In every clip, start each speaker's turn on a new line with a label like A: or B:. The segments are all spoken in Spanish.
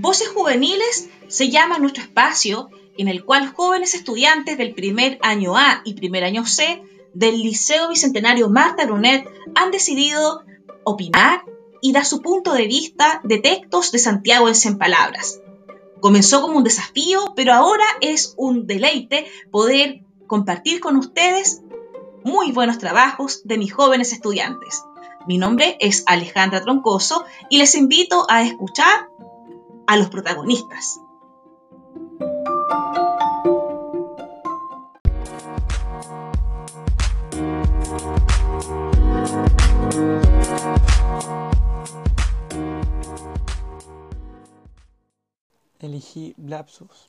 A: Voces Juveniles se llama nuestro espacio en el cual jóvenes estudiantes del primer año A y primer año C del Liceo Bicentenario Marta Brunet han decidido opinar y dar su punto de vista de textos de Santiago en palabras. Comenzó como un desafío, pero ahora es un deleite poder compartir con ustedes muy buenos trabajos de mis jóvenes estudiantes. Mi nombre es Alejandra Troncoso y les invito a escuchar a los protagonistas.
B: Elegí Lapsus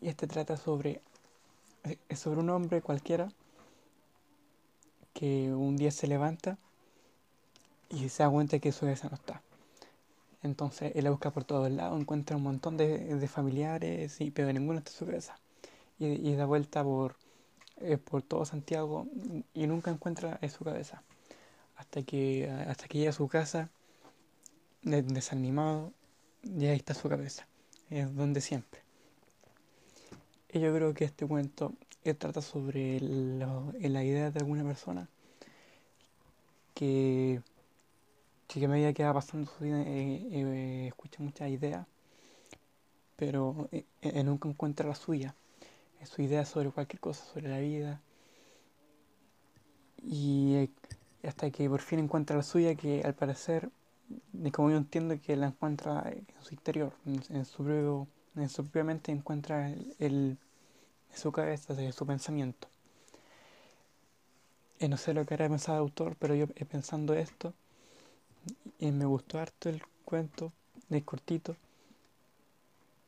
B: y este trata sobre, es sobre un hombre cualquiera que un día se levanta y se da cuenta que su cabeza no está. Entonces él la busca por todos lados, encuentra un montón de, familiares, y, pero ninguno está en su cabeza. Y, da vuelta por, eh, por todo Santiago y nunca encuentra en su cabeza. Hasta que, hasta que llega a su casa, desanimado, y ahí está su cabeza. Es donde siempre. Y yo creo que este cuento eh, trata sobre la idea de alguna persona que que a medida que va pasando su vida eh, eh, escucha muchas ideas, pero eh, nunca encuentra la suya, su idea sobre cualquier cosa, sobre la vida. Y hasta que por fin encuentra la suya, que al parecer, como yo entiendo que la encuentra en su interior, en, su, propio, en su propia mente encuentra el, en su cabeza, en su pensamiento. no sé lo que hará pensado el autor, pero yo pensando esto, y me gustó harto el cuento, es cortito,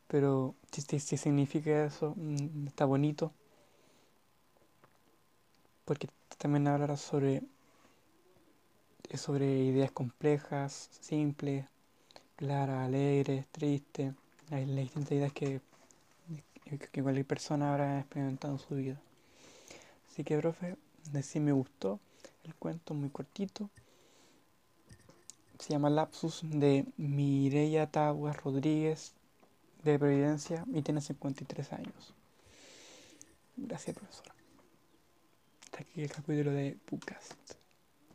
B: pero si, significa eso, mm, está bonito, porque también hablará sobre, sobre ideas complejas, simples, claras, alegres, tristes, las, distintas ideas que, que cualquier persona habrá experimentado en su vida. Así que, profe, sí me gustó el cuento, muy cortito se llama Lapsus de Mireya Taguas Rodríguez de Providencia y tiene 53 años. Gracias, profesora. Hasta aquí el capítulo de Pucast.